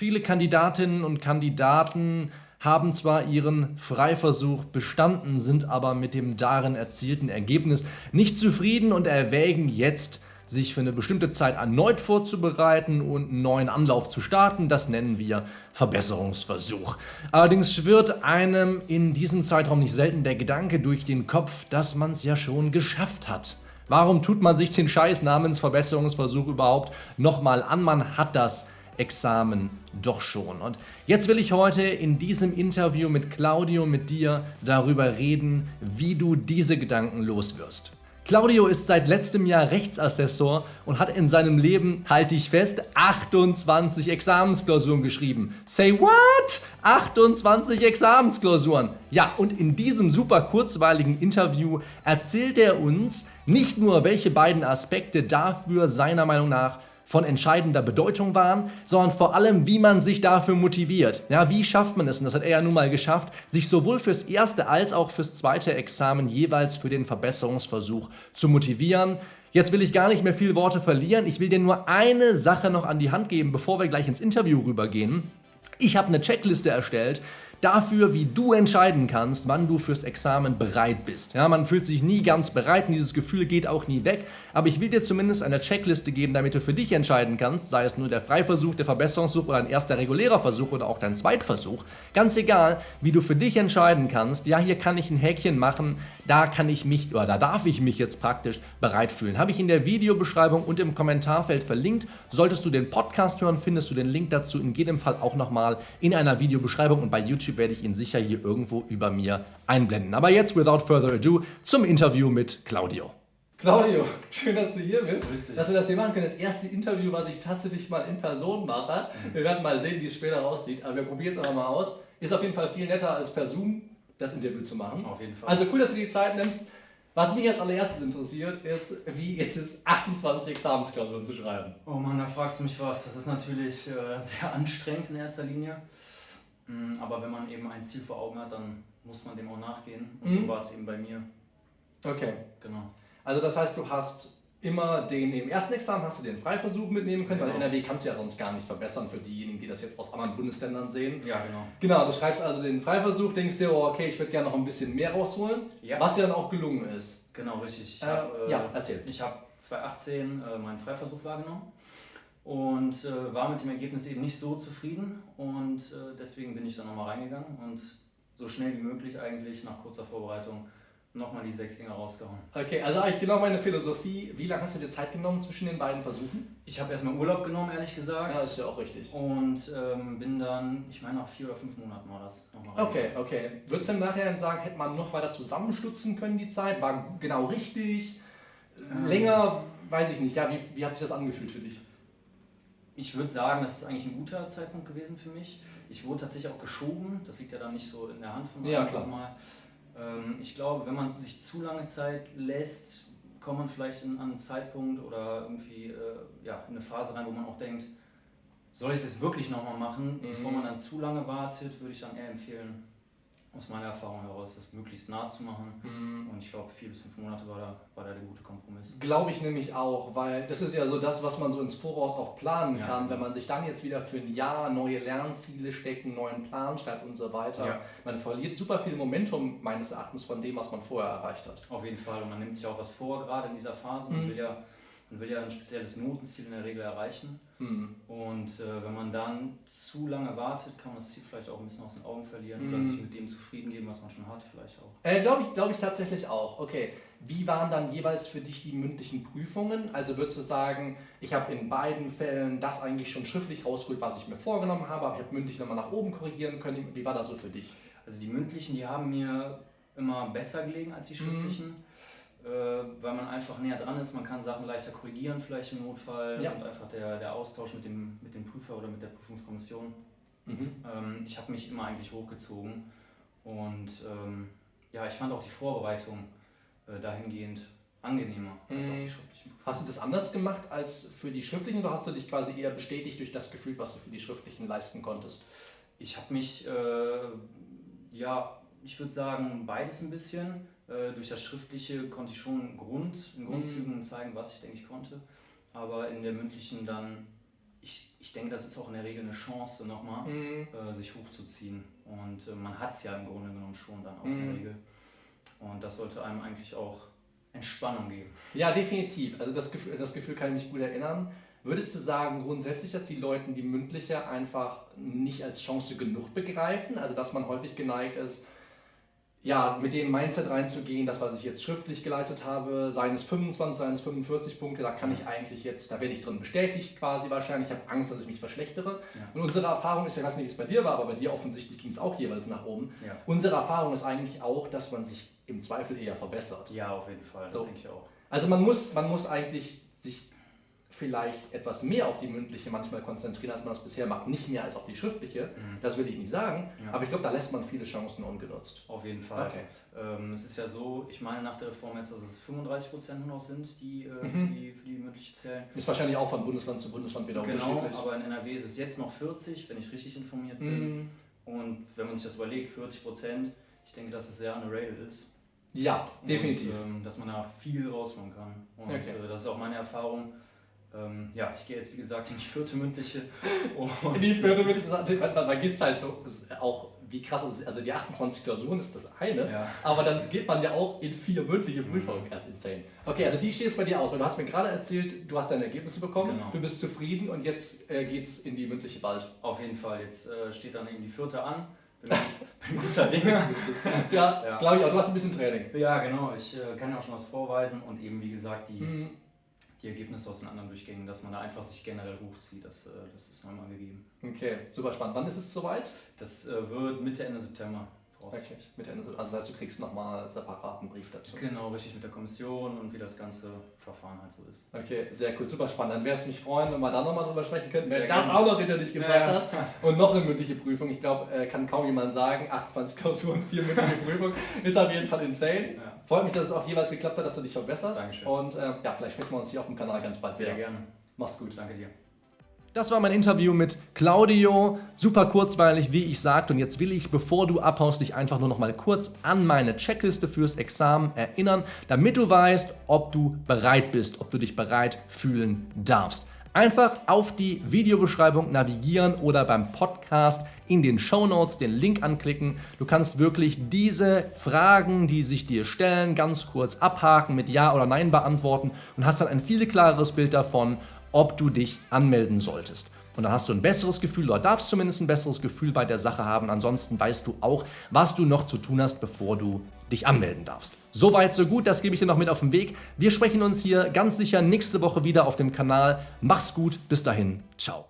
Viele Kandidatinnen und Kandidaten haben zwar ihren Freiversuch bestanden, sind aber mit dem darin erzielten Ergebnis nicht zufrieden und erwägen jetzt, sich für eine bestimmte Zeit erneut vorzubereiten und einen neuen Anlauf zu starten. Das nennen wir Verbesserungsversuch. Allerdings schwirrt einem in diesem Zeitraum nicht selten der Gedanke durch den Kopf, dass man es ja schon geschafft hat. Warum tut man sich den Scheiß namens Verbesserungsversuch überhaupt nochmal an? Man hat das Examen doch schon. Und jetzt will ich heute in diesem Interview mit Claudio, mit dir darüber reden, wie du diese Gedanken loswirst. Claudio ist seit letztem Jahr Rechtsassessor und hat in seinem Leben, halte ich fest, 28 Examensklausuren geschrieben. Say what? 28 Examensklausuren. Ja, und in diesem super kurzweiligen Interview erzählt er uns nicht nur, welche beiden Aspekte dafür seiner Meinung nach von entscheidender Bedeutung waren, sondern vor allem, wie man sich dafür motiviert. Ja, wie schafft man es, und das hat er ja nun mal geschafft, sich sowohl fürs erste als auch fürs zweite Examen jeweils für den Verbesserungsversuch zu motivieren. Jetzt will ich gar nicht mehr viele Worte verlieren. Ich will dir nur eine Sache noch an die Hand geben, bevor wir gleich ins Interview rübergehen. Ich habe eine Checkliste erstellt, dafür, wie du entscheiden kannst, wann du fürs Examen bereit bist. Ja, man fühlt sich nie ganz bereit und dieses Gefühl geht auch nie weg. Aber ich will dir zumindest eine Checkliste geben, damit du für dich entscheiden kannst, sei es nur der Freiversuch, der Verbesserungsversuch oder ein erster regulärer Versuch oder auch dein Zweitversuch. Ganz egal, wie du für dich entscheiden kannst, ja, hier kann ich ein Häkchen machen, da kann ich mich oder da darf ich mich jetzt praktisch bereit fühlen. Habe ich in der Videobeschreibung und im Kommentarfeld verlinkt. Solltest du den Podcast hören, findest du den Link dazu in jedem Fall auch nochmal in einer Videobeschreibung und bei YouTube werde ich ihn sicher hier irgendwo über mir einblenden. Aber jetzt, without further ado, zum Interview mit Claudio. Claudio, schön, dass du hier bist. Grüß dich. Dass wir das hier machen können. Das erste Interview, was ich tatsächlich mal in Person mache. Wir werden mal sehen, wie es später aussieht. Aber wir probieren es einfach mal aus. Ist auf jeden Fall viel netter als per Zoom das Interview zu machen. Auf jeden Fall. Also cool, dass du die Zeit nimmst. Was mich als allererstes interessiert, ist, wie ist es, 28 Examensklausuren zu schreiben? Oh Mann, da fragst du mich was. Das ist natürlich äh, sehr anstrengend in erster Linie. Mm, aber wenn man eben ein Ziel vor Augen hat, dann muss man dem auch nachgehen. Und mhm. so war es eben bei mir. Okay. Genau. Also das heißt, du hast immer den, im ersten Examen hast du den Freiversuch mitnehmen können, genau. weil NRW kannst du ja sonst gar nicht verbessern für diejenigen, die das jetzt aus anderen Bundesländern sehen. Ja, genau. Genau, du schreibst also den Freiversuch, denkst dir, oh, okay, ich würde gerne noch ein bisschen mehr rausholen, ja. was dir dann auch gelungen ist. Genau, richtig. Ich äh, hab, äh, ja, erzähl. Ich habe 2018 äh, meinen Freiversuch wahrgenommen und äh, war mit dem Ergebnis eben nicht so zufrieden und äh, deswegen bin ich dann nochmal reingegangen und so schnell wie möglich eigentlich nach kurzer Vorbereitung nochmal die sechs Dinge rausgehauen. Okay, also eigentlich genau meine Philosophie. Wie lange hast du dir Zeit genommen zwischen den beiden Versuchen? Ich habe erstmal Urlaub genommen, ehrlich gesagt. Ja, ist ja auch richtig. Und ähm, bin dann, ich meine, nach vier oder fünf Monaten war das nochmal Okay, okay. Würdest du im Nachhinein sagen, hätte man noch weiter zusammenstutzen können, die Zeit? War genau richtig? Ähm. Länger? Weiß ich nicht. Ja, wie, wie hat sich das angefühlt für dich? Ich würde sagen, das ist eigentlich ein guter Zeitpunkt gewesen für mich. Ich wurde tatsächlich auch geschoben. Das liegt ja dann nicht so in der Hand von mir. Ja, klar. Mal. Ähm, ich glaube, wenn man sich zu lange Zeit lässt, kommt man vielleicht in, an einen Zeitpunkt oder irgendwie äh, ja, in eine Phase rein, wo man auch denkt, soll ich es jetzt wirklich nochmal machen? Mhm. Bevor man dann zu lange wartet, würde ich dann eher empfehlen, aus meiner Erfahrung heraus, das möglichst nah zu machen. Mhm. Und ich glaube, vier bis fünf Monate war da, war da der gute Kompromiss. Glaube ich nämlich auch, weil das ist ja so das, was man so ins Voraus auch planen ja, kann, wenn man sich dann jetzt wieder für ein Jahr neue Lernziele steckt, einen neuen Plan schreibt und so weiter. Ja. Man verliert super viel Momentum meines Erachtens von dem, was man vorher erreicht hat. Auf jeden Fall. Und man nimmt sich auch was vor, gerade in dieser Phase. Man mhm. will ja man will ja ein spezielles Notenziel in der Regel erreichen. Mhm. Und äh, wenn man dann zu lange wartet, kann man das Ziel vielleicht auch ein bisschen aus den Augen verlieren mhm. oder sich mit dem zufrieden geben, was man schon hat, vielleicht auch. Äh, Glaube ich, glaub ich tatsächlich auch. Okay. Wie waren dann jeweils für dich die mündlichen Prüfungen? Also würdest du sagen, ich habe in beiden Fällen das eigentlich schon schriftlich rausgeholt, was ich mir vorgenommen habe, aber ich habe mündlich nochmal nach oben korrigieren können. Wie war das so für dich? Also die mündlichen, die haben mir immer besser gelegen als die mhm. schriftlichen. Mhm weil man einfach näher dran ist. Man kann Sachen leichter korrigieren, vielleicht im Notfall. Ja. Und einfach der, der Austausch mit dem, mit dem Prüfer oder mit der Prüfungskommission. Mhm. Ähm, ich habe mich immer eigentlich hochgezogen. Und ähm, ja, ich fand auch die Vorbereitung äh, dahingehend angenehmer als mhm. auf die schriftlichen. Hast du das anders gemacht als für die schriftlichen oder hast du dich quasi eher bestätigt durch das Gefühl, was du für die schriftlichen leisten konntest? Ich habe mich, äh, ja, ich würde sagen, beides ein bisschen. Äh, durch das Schriftliche konnte ich schon Grund, in Grundzügen mhm. zeigen, was ich denke ich konnte. Aber in der mündlichen dann ich, ich denke, das ist auch in der Regel eine Chance, nochmal mhm. äh, sich hochzuziehen. Und äh, man hat es ja im Grunde genommen schon dann auch mhm. in der mhm. Regel. Und das sollte einem eigentlich auch Entspannung geben. Ja, definitiv. Also das Gefühl, das Gefühl kann ich mich gut erinnern. Würdest du sagen grundsätzlich, dass die Leute die mündliche einfach nicht als Chance genug begreifen? Also dass man häufig geneigt ist, ja, mit dem Mindset reinzugehen, das, was ich jetzt schriftlich geleistet habe, seien es 25, seien es 45 Punkte, da kann ich eigentlich jetzt, da werde ich drin bestätigt quasi wahrscheinlich, ich habe Angst, dass ich mich verschlechtere. Ja. Und unsere Erfahrung ist, ja, ich weiß nicht, wie es bei dir war, aber bei dir offensichtlich ging es auch jeweils nach oben. Ja. Unsere Erfahrung ist eigentlich auch, dass man sich im Zweifel eher verbessert. Ja, auf jeden Fall, das so. denke ich auch. Also man muss, man muss eigentlich sich vielleicht etwas mehr auf die mündliche manchmal konzentrieren, als man das bisher macht. Nicht mehr als auf die schriftliche, mhm. das will ich nicht sagen, ja. aber ich glaube, da lässt man viele Chancen ungenutzt. Auf jeden Fall. Okay. Ähm, es ist ja so, ich meine nach der Reform jetzt, dass es 35 Prozent nur noch sind, die, äh, mhm. für, die für die mündliche zählen. Ist wahrscheinlich auch von Bundesland zu Bundesland wieder genau, unterschiedlich. Genau, aber in NRW ist es jetzt noch 40, wenn ich richtig informiert bin. Mhm. Und wenn man sich das überlegt, 40 Prozent, ich denke, dass es sehr underrated ist. Ja, definitiv. Und, ähm, dass man da viel rausholen kann. Und okay. äh, das ist auch meine Erfahrung ähm, ja, ich gehe jetzt wie gesagt in die vierte mündliche. in die vierte mündliche, man, man vergisst halt so auch, wie krass es ist. Also die 28 Klausuren ist das eine, ja. aber dann geht man ja auch in vier mündliche Prüfungen. Mhm. Erst insane. Okay, also die steht jetzt bei dir aus, weil du hast mir gerade erzählt, du hast deine Ergebnisse bekommen, genau. du bist zufrieden und jetzt äh, es in die mündliche bald. Auf jeden Fall, jetzt äh, steht dann eben die vierte an. Bin, bin guter Dinge. ja, ja. glaube ich auch. Du hast ein bisschen Training. Ja, genau. Ich äh, kann ja auch schon was vorweisen und eben, wie gesagt, die mhm die Ergebnisse aus den anderen Durchgängen, dass man da einfach sich generell hochzieht. Das, äh, das ist nochmal gegeben. Okay, super spannend. Wann ist es soweit? Das äh, wird Mitte, Ende September. Okay, mit Ende, also das heißt, du kriegst nochmal separaten Brief dazu. Genau, richtig mit der Kommission und wie das ganze Verfahren halt so ist. Okay, sehr cool, super spannend. Dann wäre es mich freuen, wenn wir da nochmal drüber sprechen könnten, wenn das auch noch hinter dich gefragt ja. hast. Und noch eine mündliche Prüfung. Ich glaube, äh, kann kaum jemand sagen, 28 Klausuren, vier mündliche Prüfungen. Ist auf jeden Fall insane. Ja. Freut mich, dass es auch jeweils geklappt hat, dass du dich verbesserst. Dankeschön. Und äh, ja, vielleicht sprechen wir uns hier auf dem Kanal ganz bald sehr wieder. Sehr gerne. Mach's gut. Danke dir. Das war mein Interview mit Claudio. Super kurzweilig, wie ich sagte. Und jetzt will ich, bevor du abhaust, dich einfach nur noch mal kurz an meine Checkliste fürs Examen erinnern, damit du weißt, ob du bereit bist, ob du dich bereit fühlen darfst. Einfach auf die Videobeschreibung navigieren oder beim Podcast in den Show Notes den Link anklicken. Du kannst wirklich diese Fragen, die sich dir stellen, ganz kurz abhaken, mit Ja oder Nein beantworten und hast dann ein viel klareres Bild davon, ob du dich anmelden solltest. Und dann hast du ein besseres Gefühl oder darfst zumindest ein besseres Gefühl bei der Sache haben. Ansonsten weißt du auch, was du noch zu tun hast, bevor du dich anmelden darfst. Soweit, so gut, das gebe ich dir noch mit auf den Weg. Wir sprechen uns hier ganz sicher nächste Woche wieder auf dem Kanal. Mach's gut, bis dahin, ciao.